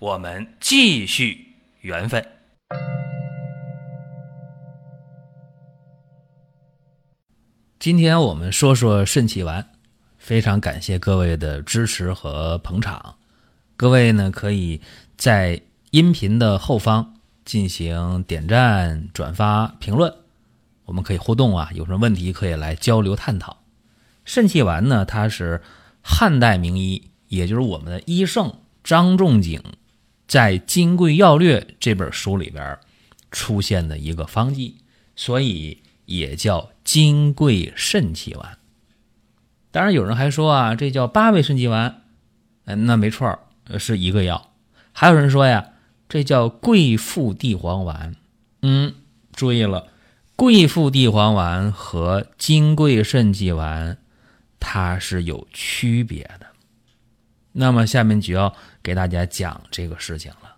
我们继续缘分。今天我们说说肾气丸，非常感谢各位的支持和捧场。各位呢，可以在音频的后方进行点赞、转发、评论，我们可以互动啊，有什么问题可以来交流探讨。肾气丸呢，它是汉代名医，也就是我们的医圣张仲景在《金匮要略》这本书里边出现的一个方剂，所以也叫。金匮肾气丸，当然有人还说啊，这叫八味肾气丸，嗯，那没错，是一个药。还有人说呀，这叫桂附地黄丸，嗯，注意了，桂附地黄丸和金匮肾气丸它是有区别的。那么下面就要给大家讲这个事情了。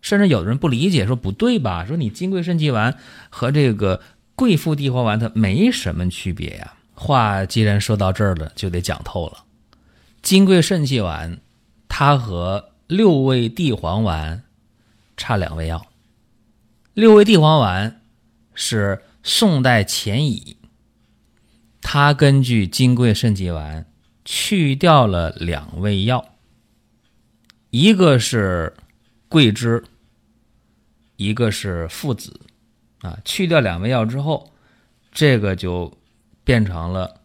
甚至有的人不理解，说不对吧？说你金匮肾气丸和这个。贵附地黄丸它没什么区别呀。话既然说到这儿了，就得讲透了。金匮肾气丸，它和六味地黄丸差两味药。六味地黄丸是宋代钱乙，它根据金匮肾气丸去掉了两味药，一个是桂枝，一个是附子。啊，去掉两味药之后，这个就变成了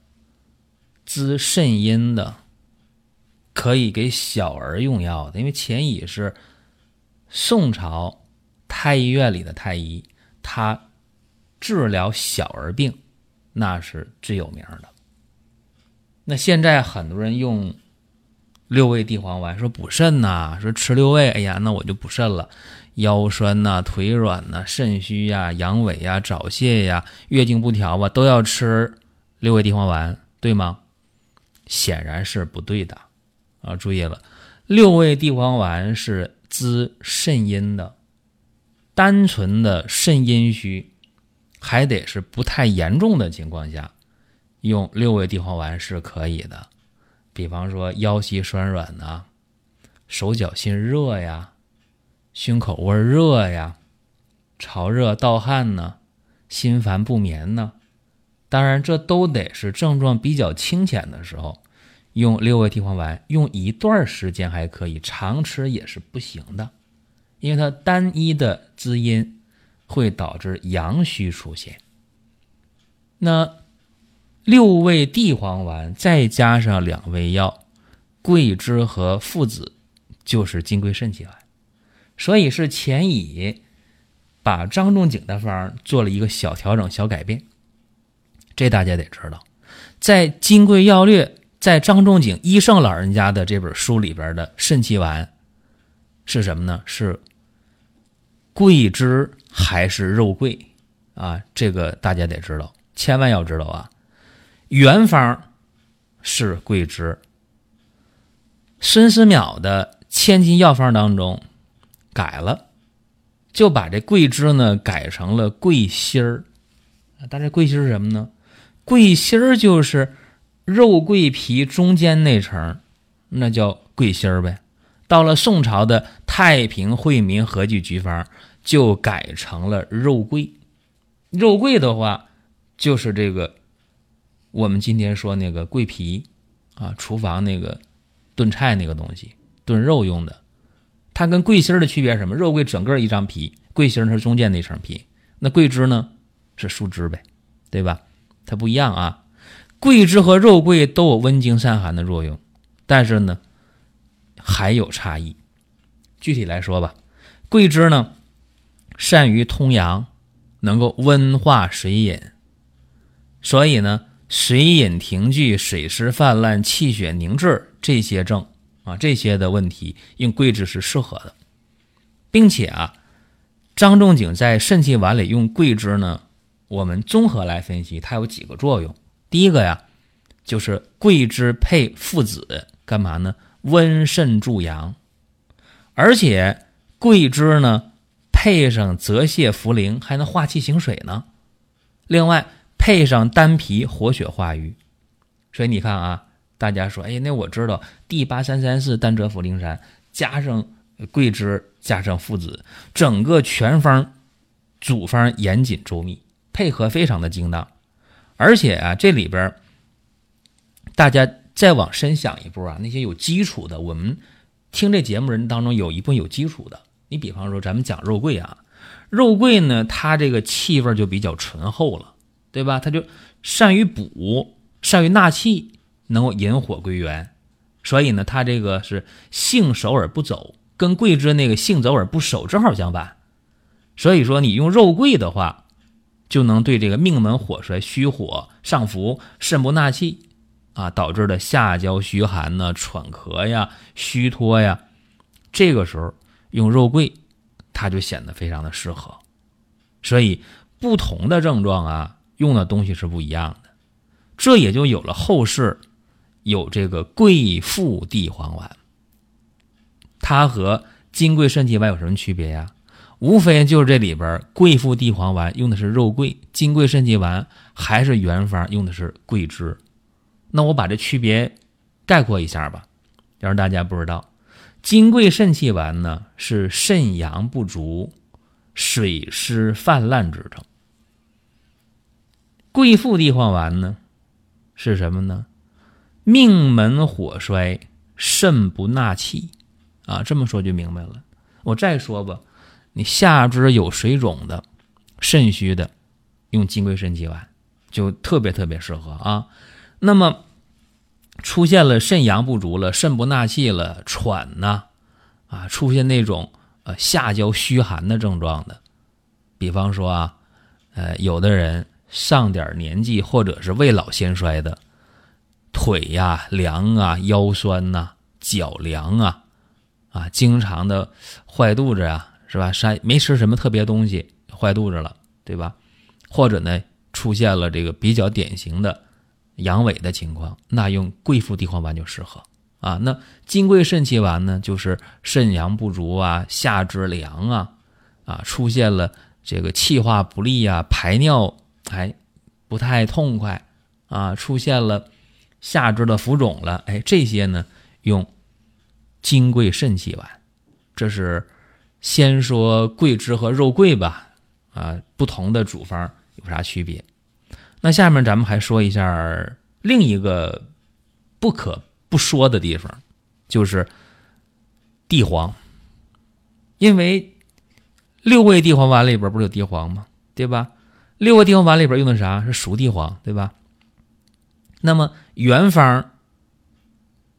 滋肾阴的，可以给小儿用药的。因为钱乙是宋朝太医院里的太医，他治疗小儿病那是最有名的。那现在很多人用六味地黄丸说补肾呐，说吃六味，哎呀，那我就补肾了。腰酸呐，腿软呐，肾虚呀，阳痿呀，早泄呀，月经不调啊，都要吃六味地黄丸，对吗？显然是不对的啊！注意了，六味地黄丸是滋肾阴的，单纯的肾阴虚，还得是不太严重的情况下，用六味地黄丸是可以的。比方说腰膝酸软呐，手脚心热呀。胸口窝热呀，潮热盗汗呢，心烦不眠呢，当然这都得是症状比较清浅的时候，用六味地黄丸用一段时间还可以，常吃也是不行的，因为它单一的滋阴会导致阳虚出现。那六味地黄丸再加上两味药，桂枝和附子，就是金匮肾气丸。所以是钱乙把张仲景的方做了一个小调整、小改变，这大家得知道。在《金匮要略》在张仲景医圣老人家的这本书里边的肾气丸是什么呢？是桂枝还是肉桂啊？这个大家得知道，千万要知道啊！原方是桂枝，孙思邈的千金药方当中。改了，就把这桂枝呢改成了桂心儿。但这桂心儿是什么呢？桂心儿就是肉桂皮中间那层，那叫桂心儿呗。到了宋朝的《太平惠民合剂局方》，就改成了肉桂。肉桂的话，就是这个我们今天说那个桂皮啊，厨房那个炖菜那个东西，炖肉用的。它跟桂心的区别是什么？肉桂整个一张皮，桂心儿是中间那层皮。那桂枝呢，是树枝呗，对吧？它不一样啊。桂枝和肉桂都有温经散寒的作用，但是呢，还有差异。具体来说吧，桂枝呢，善于通阳，能够温化水饮，所以呢，水饮停聚、水湿泛滥、气血凝滞这些症。啊，这些的问题用桂枝是适合的。并且啊，张仲景在肾气丸里用桂枝呢，我们综合来分析，它有几个作用。第一个呀，就是桂枝配附子，干嘛呢？温肾助阳，而且桂枝呢配上泽泻、茯苓，还能化气行水呢。另外配上丹皮，活血化瘀。所以你看啊，大家说，哎，那我知道 D 八三三四丹柘茯苓散加上桂枝加上附子，整个全方组方严谨周密，配合非常的精当。而且啊，这里边大家再往深想一步啊，那些有基础的，我们听这节目人当中有一部分有基础的。你比方说，咱们讲肉桂啊，肉桂呢，它这个气味就比较醇厚了，对吧？它就善于补，善于纳气，能够引火归元。所以呢，它这个是性守而不走，跟桂枝那个性走而不守正好相反。所以说，你用肉桂的话。就能对这个命门火衰、虚火上浮、肾不纳气啊导致的下焦虚寒呢、喘咳呀、虚脱呀，这个时候用肉桂，它就显得非常的适合。所以不同的症状啊，用的东西是不一样的，这也就有了后世有这个桂附地黄丸。它和金匮肾气丸有什么区别呀？无非就是这里边桂附地黄丸用的是肉桂，金匮肾气丸还是原方用的是桂枝。那我把这区别概括一下吧，要是大家不知道，金匮肾气丸呢是肾阳不足、水湿泛滥之症；桂附地黄丸呢是什么呢？命门火衰、肾不纳气啊。这么说就明白了。我再说吧。你下肢有水肿的、肾虚的，用金匮肾气丸就特别特别适合啊。那么出现了肾阳不足了、肾不纳气了、喘呐啊，出现那种呃下焦虚寒的症状的，比方说啊，呃，有的人上点年纪或者是未老先衰的，腿呀凉啊、腰酸呐、脚凉啊啊，经常的坏肚子啊。是吧？啥没吃什么特别东西，坏肚子了，对吧？或者呢，出现了这个比较典型的阳痿的情况，那用桂附地黄丸就适合啊。那金匮肾气丸呢，就是肾阳不足啊，下肢凉啊，啊，出现了这个气化不利啊，排尿哎不太痛快啊，出现了下肢的浮肿了，哎，这些呢用金匮肾气丸，这是。先说桂枝和肉桂吧，啊，不同的主方有啥区别？那下面咱们还说一下另一个不可不说的地方，就是地黄。因为六味地黄丸里边不是有地黄吗？对吧？六味地黄丸里边用的啥是熟地黄，对吧？那么原方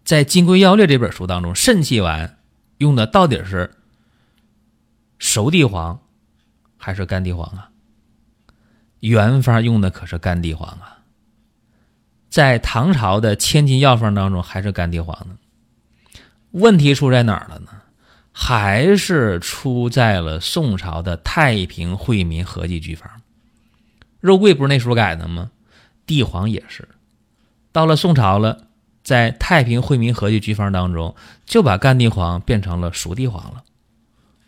在《金匮要略》这本书当中，肾气丸用的到底是？熟地黄还是干地黄啊？原方用的可是干地黄啊，在唐朝的千金药方当中还是干地黄呢。问题出在哪儿了呢？还是出在了宋朝的太平惠民合剂局方。肉桂不是那时候改的吗？地黄也是，到了宋朝了，在太平惠民和剂局方当中就把干地黄变成了熟地黄了。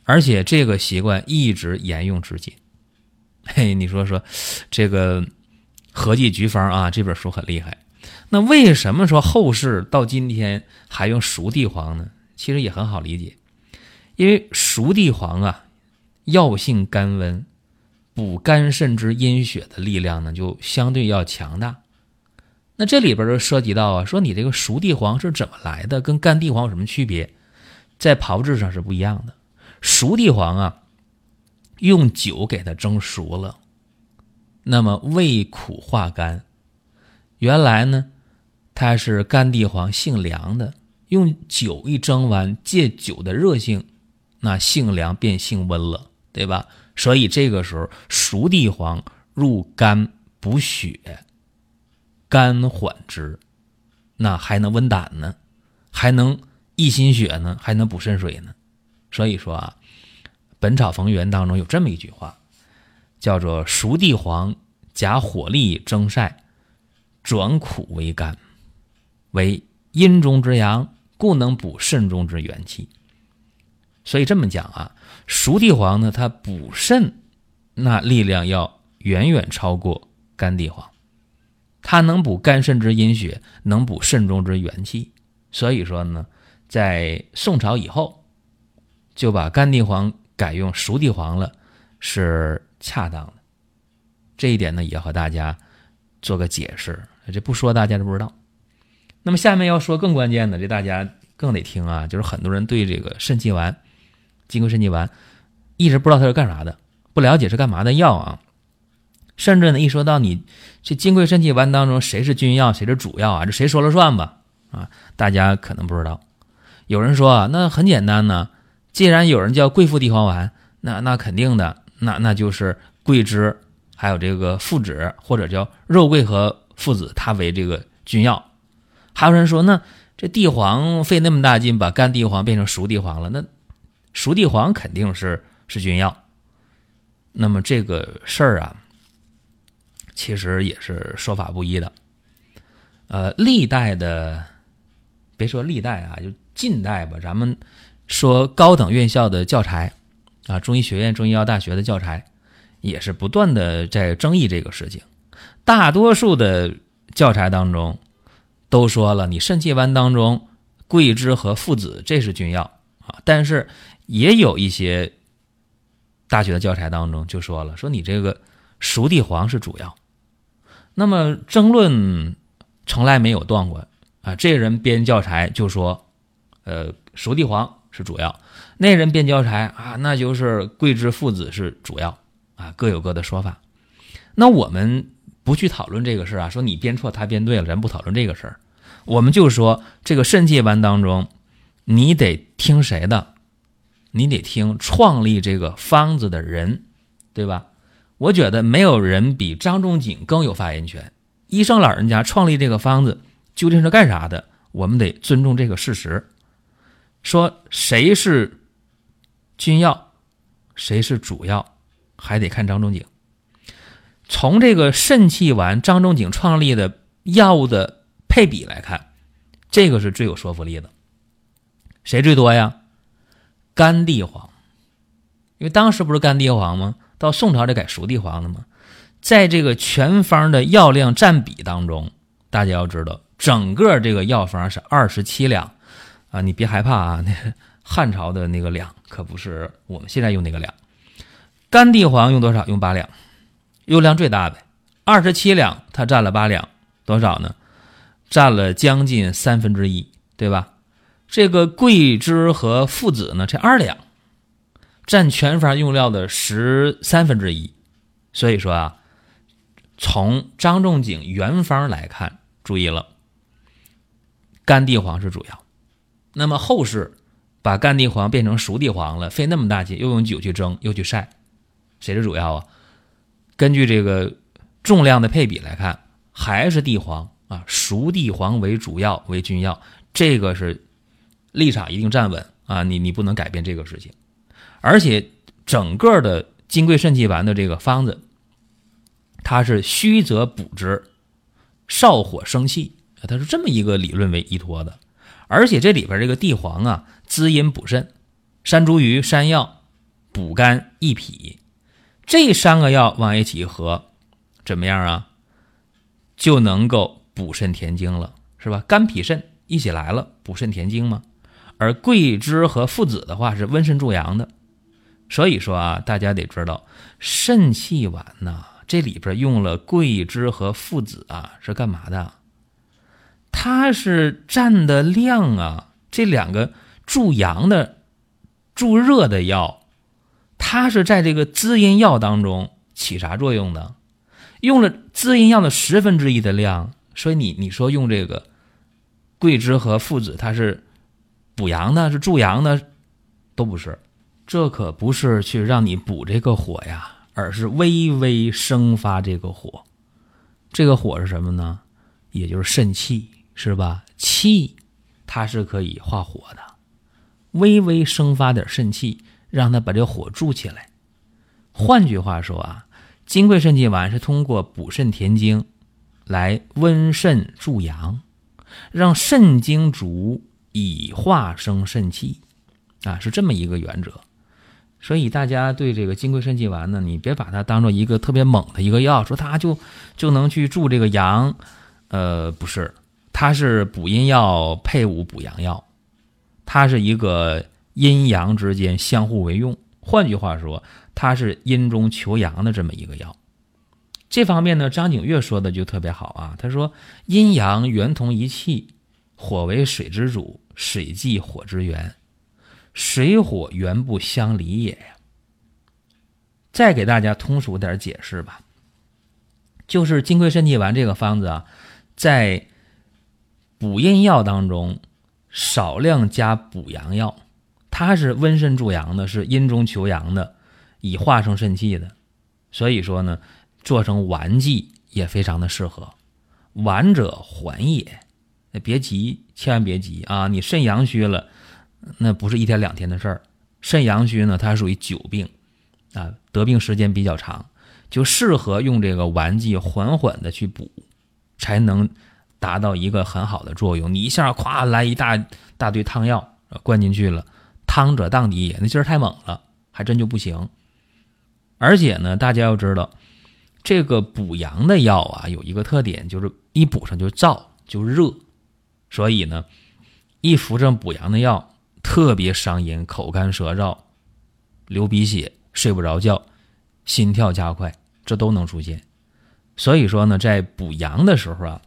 而且这个习惯一直沿用至今。嘿，你说说，这个和剂局方啊，这本书很厉害。那为什么说后世到今天还用熟地黄呢？其实也很好理解，因为熟地黄啊，药性甘温，补肝肾之阴血的力量呢，就相对要强大。那这里边就涉及到啊，说你这个熟地黄是怎么来的，跟干地黄有什么区别？在炮制上是不一样的。熟地黄啊，用酒给它蒸熟了，那么味苦化甘。原来呢，它是干地黄性凉的，用酒一蒸完，借酒的热性，那性凉变性温了，对吧？所以这个时候熟地黄入肝补血，肝缓之，那还能温胆呢，还能益心血呢，还能补肾水呢。所以说啊，本草逢源》当中有这么一句话，叫做“熟地黄夹火力蒸晒，转苦为甘，为阴中之阳，故能补肾中之元气。”所以这么讲啊，熟地黄呢，它补肾那力量要远远超过干地黄，它能补肝肾之阴血，能补肾中之元气。所以说呢，在宋朝以后，就把干地黄改用熟地黄了，是恰当的。这一点呢，也要和大家做个解释，这不说大家都不知道。那么下面要说更关键的，这大家更得听啊，就是很多人对这个肾气丸。金匮肾气丸一直不知道它是干啥的，不了解是干嘛的药啊。甚至呢，一说到你这金匮肾气丸当中谁是君药，谁是主药啊？这谁说了算吧？啊，大家可能不知道。有人说啊，那很简单呢，既然有人叫桂附地黄丸，那那肯定的，那那就是桂枝还有这个附子或者叫肉桂和附子，它为这个君药。还有人说，那这地黄费那么大劲把干地黄变成熟地黄了，那？熟地黄肯定是是君药，那么这个事儿啊，其实也是说法不一的。呃，历代的，别说历代啊，就近代吧，咱们说高等院校的教材啊，中医学院、中医药大学的教材，也是不断的在争议这个事情。大多数的教材当中都说了，你肾气丸当中桂枝和附子这是君药啊，但是。也有一些大学的教材当中就说了，说你这个熟地黄是主要。那么争论从来没有断过啊。这人编教材就说，呃，熟地黄是主要；那人编教材啊，那就是桂枝附子是主要啊，各有各的说法。那我们不去讨论这个事儿啊，说你编错他编对了，咱不讨论这个事儿。我们就说这个肾气丸当中，你得听谁的？你得听创立这个方子的人，对吧？我觉得没有人比张仲景更有发言权。医生老人家创立这个方子究竟是干啥的？我们得尊重这个事实。说谁是君药，谁是主药，还得看张仲景。从这个肾气丸，张仲景创立的药物的配比来看，这个是最有说服力的。谁最多呀？干地黄，因为当时不是干地黄吗？到宋朝得改熟地黄了吗？在这个全方的药量占比当中，大家要知道，整个这个药方是二十七两啊！你别害怕啊，那汉朝的那个两可不是我们现在用那个两。干地黄用多少？用八两，用量最大的二十七两，它占了八两，多少呢？占了将近三分之一，对吧？这个桂枝和附子呢，这二两占全方用料的十三分之一，所以说啊，从张仲景原方来看，注意了，干地黄是主要。那么后世把干地黄变成熟地黄了，费那么大劲，又用酒去蒸，又去晒，谁是主要啊？根据这个重量的配比来看，还是地黄啊，熟地黄为主要为君药，这个是。立场一定站稳啊！你你不能改变这个事情，而且整个的金匮肾气丸的这个方子，它是虚则补之，少火生气，它是这么一个理论为依托的。而且这里边这个地黄啊，滋阴补肾，山茱萸、山药补肝益脾，这三个药往一起合，怎么样啊？就能够补肾填精了，是吧？肝脾肾一起来了，补肾填精吗？而桂枝和附子的话是温肾助阳的，所以说啊，大家得知道肾气丸呐，这里边用了桂枝和附子啊，是干嘛的？它是占的量啊，这两个助阳的、助热的药，它是在这个滋阴药当中起啥作用呢？用了滋阴药的十分之一的量，所以你你说用这个桂枝和附子，它是。补阳的，是助阳的，都不是，这可不是去让你补这个火呀，而是微微生发这个火。这个火是什么呢？也就是肾气，是吧？气它是可以化火的，微微生发点肾气，让它把这火助起来。换句话说啊，金匮肾气丸是通过补肾填精来温肾助阳，让肾精足以化生肾气啊，是这么一个原则。所以大家对这个金匮肾气丸呢，你别把它当做一个特别猛的一个药，说它就就能去助这个阳，呃，不是，它是补阴药配伍补阳药，它是一个阴阳之间相互为用。换句话说，它是阴中求阳的这么一个药。这方面呢，张景岳说的就特别好啊，他说阴阳原同一气，火为水之主，水即火之源。水火原不相离也呀。再给大家通俗点解释吧，就是金匮肾气丸这个方子啊，在补阴药当中少量加补阳药，它是温肾助阳的，是阴中求阳的，以化生肾气的。所以说呢，做成丸剂也非常的适合。丸者缓也，别急，千万别急啊！你肾阳虚了。那不是一天两天的事儿，肾阳虚呢，它属于久病，啊，得病时间比较长，就适合用这个丸剂缓缓的去补，才能达到一个很好的作用。你一下咵来一大大堆汤药灌进去了，汤者荡涤也，那劲儿太猛了，还真就不行。而且呢，大家要知道，这个补阳的药啊，有一个特点，就是一补上就燥就热，所以呢，一服上补阳的药。特别伤阴，口干舌燥，流鼻血，睡不着觉，心跳加快，这都能出现。所以说呢，在补阳的时候啊，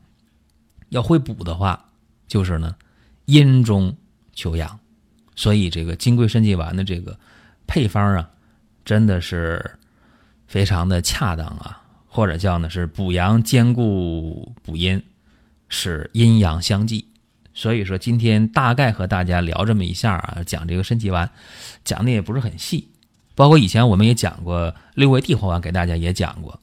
要会补的话，就是呢，阴中求阳。所以这个金匮肾气丸的这个配方啊，真的是非常的恰当啊，或者叫呢是补阳兼顾补阴，使阴阳相济。所以说，今天大概和大家聊这么一下啊，讲这个肾气丸，讲的也不是很细，包括以前我们也讲过六味地黄丸，给大家也讲过。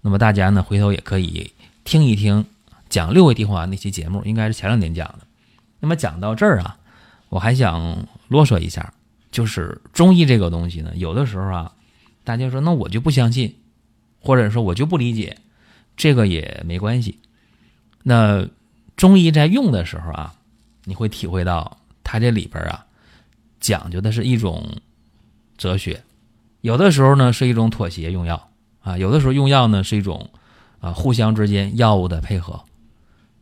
那么大家呢，回头也可以听一听讲六味地黄丸那期节目，应该是前两年讲的。那么讲到这儿啊，我还想啰嗦一下，就是中医这个东西呢，有的时候啊，大家说那我就不相信，或者说我就不理解，这个也没关系。那中医在用的时候啊。你会体会到，它这里边啊，讲究的是一种哲学，有的时候呢是一种妥协用药啊，有的时候用药呢是一种啊互相之间药物的配合，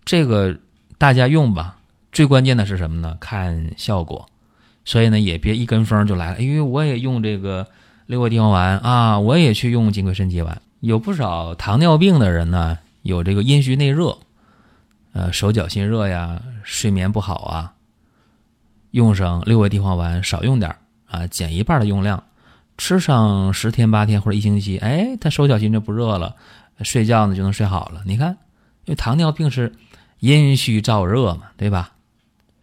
这个大家用吧。最关键的是什么呢？看效果。所以呢，也别一跟风就来了。因为我也用这个六味地黄丸啊，我也去用金匮肾气丸。有不少糖尿病的人呢，有这个阴虚内热。呃，手脚心热呀，睡眠不好啊，用上六味地黄丸，少用点啊，减一半的用量，吃上十天八天或者一星期，哎，他手脚心就不热了，睡觉呢就能睡好了。你看，因为糖尿病是阴虚燥热嘛，对吧？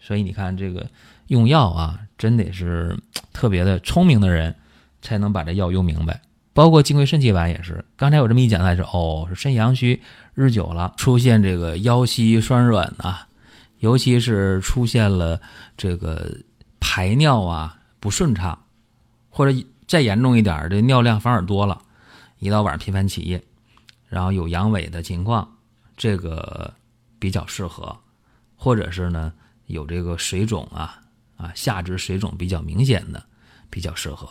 所以你看这个用药啊，真得是特别的聪明的人才能把这药用明白。包括金匮肾气丸也是，刚才我这么一讲，他是哦，是肾阳虚日久了，出现这个腰膝酸软啊，尤其是出现了这个排尿啊不顺畅，或者再严重一点，这尿量反而多了，一到晚上频繁起夜，然后有阳痿的情况，这个比较适合，或者是呢有这个水肿啊啊下肢水肿比较明显的，比较适合，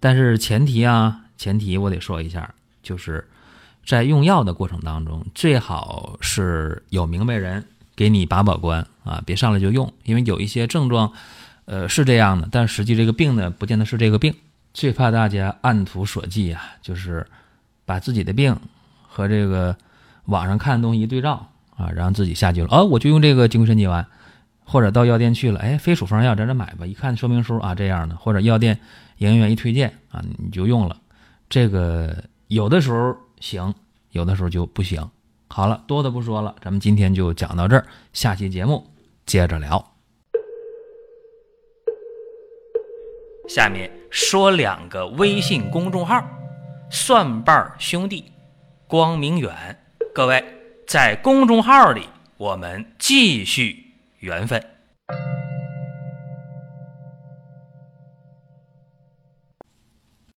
但是前提啊。前提我得说一下，就是在用药的过程当中，最好是有明白人给你把把关啊，别上来就用，因为有一些症状，呃是这样的，但实际这个病呢，不见得是这个病。最怕大家按图索骥啊，就是把自己的病和这个网上看的东西一对照啊，然后自己下去了，哦，我就用这个金匮神剂丸，或者到药店去了，哎，非处方药，在这买吧，一看说明书啊，这样的，或者药店营业员一推荐啊，你就用了。这个有的时候行，有的时候就不行。好了，多的不说了，咱们今天就讲到这儿，下期节目接着聊。下面说两个微信公众号：蒜瓣兄弟、光明远。各位在公众号里，我们继续缘分。